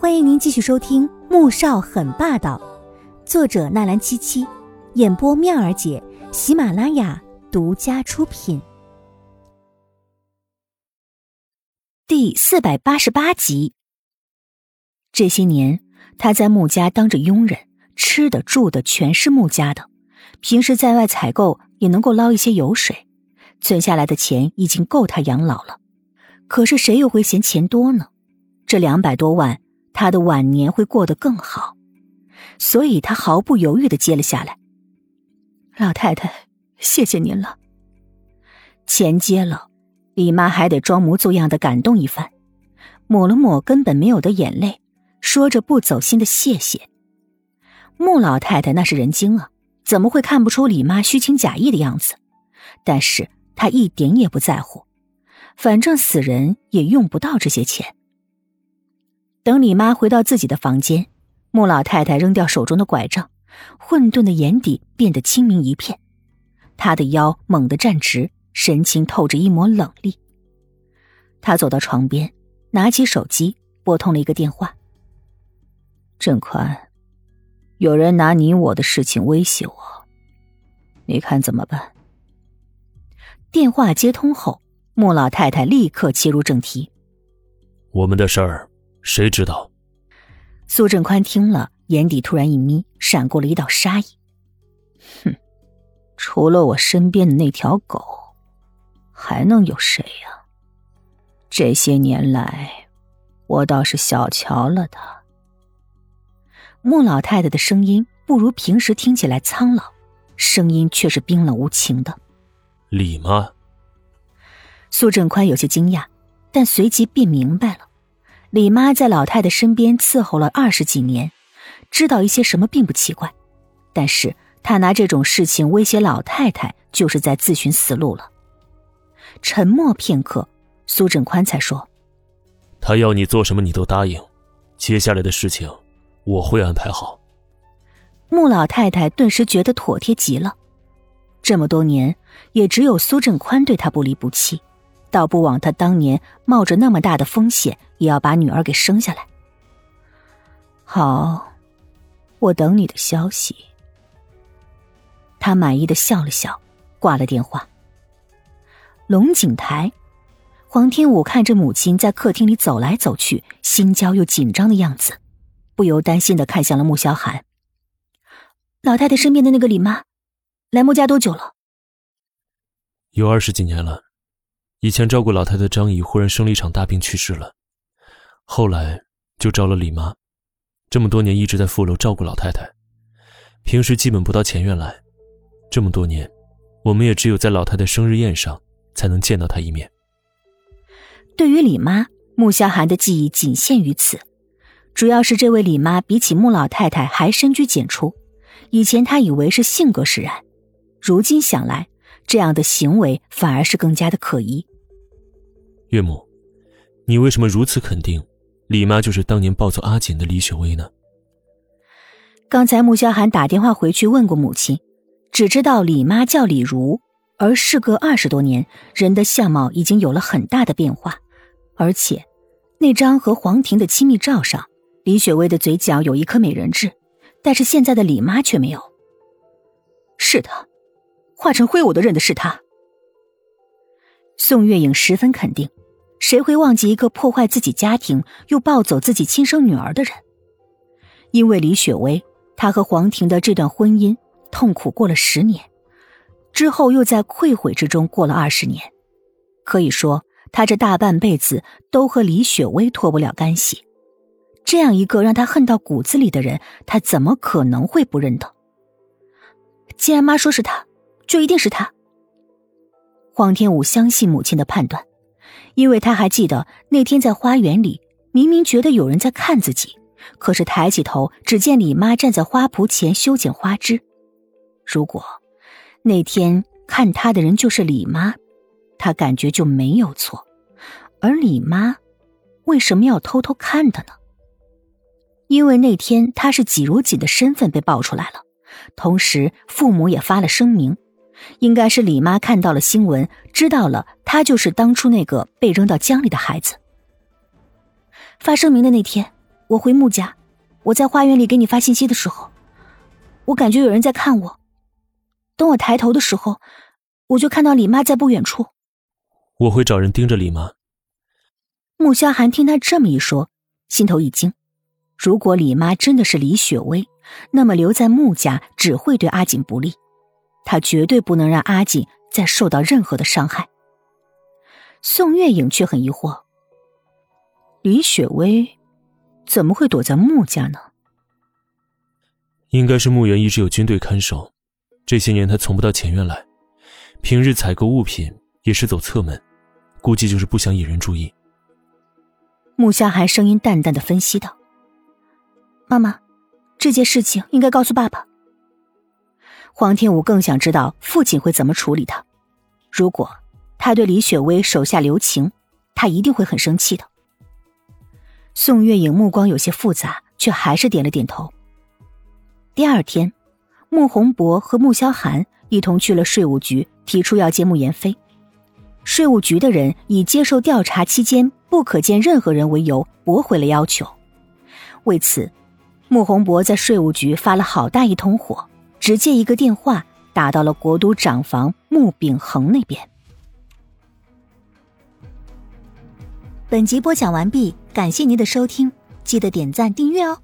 欢迎您继续收听《穆少很霸道》，作者纳兰七七，演播妙儿姐，喜马拉雅独家出品。第四百八十八集。这些年，他在穆家当着佣人，吃的住的全是穆家的，平时在外采购也能够捞一些油水，存下来的钱已经够他养老了。可是谁又会嫌钱多呢？这两百多万。他的晚年会过得更好，所以他毫不犹豫的接了下来。老太太，谢谢您了。钱接了，李妈还得装模作样的感动一番，抹了抹根本没有的眼泪，说着不走心的谢谢。穆老太太那是人精啊，怎么会看不出李妈虚情假意的样子？但是她一点也不在乎，反正死人也用不到这些钱。等李妈回到自己的房间，穆老太太扔掉手中的拐杖，混沌的眼底变得清明一片。她的腰猛地站直，神情透着一抹冷厉。她走到床边，拿起手机拨通了一个电话。郑宽，有人拿你我的事情威胁我，你看怎么办？电话接通后，穆老太太立刻切入正题：“我们的事儿。”谁知道？苏振宽听了，眼底突然一眯，闪过了一道杀意。哼，除了我身边的那条狗，还能有谁呀？这些年来，我倒是小瞧了他。穆老太太的声音不如平时听起来苍老，声音却是冰冷无情的。李妈。苏振宽有些惊讶，但随即便明白了。李妈在老太太身边伺候了二十几年，知道一些什么并不奇怪。但是她拿这种事情威胁老太太，就是在自寻死路了。沉默片刻，苏振宽才说：“他要你做什么，你都答应。接下来的事情，我会安排好。”穆老太太顿时觉得妥帖极了。这么多年，也只有苏振宽对她不离不弃。倒不枉他当年冒着那么大的风险，也要把女儿给生下来。好，我等你的消息。他满意的笑了笑，挂了电话。龙井台，黄天武看着母亲在客厅里走来走去，心焦又紧张的样子，不由担心的看向了穆萧寒。老太太身边的那个李妈，来穆家多久了？有二十几年了。以前照顾老太太张姨忽然生了一场大病去世了，后来就招了李妈，这么多年一直在副楼照顾老太太，平时基本不到前院来。这么多年，我们也只有在老太太生日宴上才能见到她一面。对于李妈，穆萧寒的记忆仅限于此，主要是这位李妈比起穆老太太还深居简出，以前他以为是性格使然，如今想来。这样的行为反而是更加的可疑。岳母，你为什么如此肯定李妈就是当年抱走阿锦的李雪薇呢？刚才穆萧寒打电话回去问过母亲，只知道李妈叫李如，而事隔二十多年，人的相貌已经有了很大的变化，而且那张和黄婷的亲密照上，李雪薇的嘴角有一颗美人痣，但是现在的李妈却没有。是的。化成灰，我都认得是他。宋月影十分肯定，谁会忘记一个破坏自己家庭又抱走自己亲生女儿的人？因为李雪薇，她和黄婷的这段婚姻痛苦过了十年，之后又在愧悔之中过了二十年，可以说他这大半辈子都和李雪薇脱不了干系。这样一个让他恨到骨子里的人，他怎么可能会不认得？既然妈说是他。就一定是他。黄天武相信母亲的判断，因为他还记得那天在花园里，明明觉得有人在看自己，可是抬起头，只见李妈站在花圃前修剪花枝。如果那天看他的人就是李妈，他感觉就没有错。而李妈为什么要偷偷看他呢？因为那天他是季如锦的身份被爆出来了，同时父母也发了声明。应该是李妈看到了新闻，知道了她就是当初那个被扔到江里的孩子。发声明的那天，我回穆家，我在花园里给你发信息的时候，我感觉有人在看我。等我抬头的时候，我就看到李妈在不远处。我会找人盯着李妈。穆萧寒听他这么一说，心头一惊。如果李妈真的是李雪薇，那么留在穆家只会对阿锦不利，他绝对不能让阿锦再受到任何的伤害。宋月影却很疑惑：李雪薇怎么会躲在穆家呢？应该是墓园一直有军队看守，这些年他从不到前院来，平日采购物品也是走侧门，估计就是不想引人注意。穆夏寒声音淡淡的分析道。妈妈，这件事情应该告诉爸爸。黄天武更想知道父亲会怎么处理他。如果他对李雪薇手下留情，他一定会很生气的。宋月影目光有些复杂，却还是点了点头。第二天，穆宏博和穆萧寒一同去了税务局，提出要见穆言飞。税务局的人以接受调查期间不可见任何人为由，驳回了要求。为此。穆宏博在税务局发了好大一通火，直接一个电话打到了国都长房穆秉恒那边。本集播讲完毕，感谢您的收听，记得点赞订阅哦。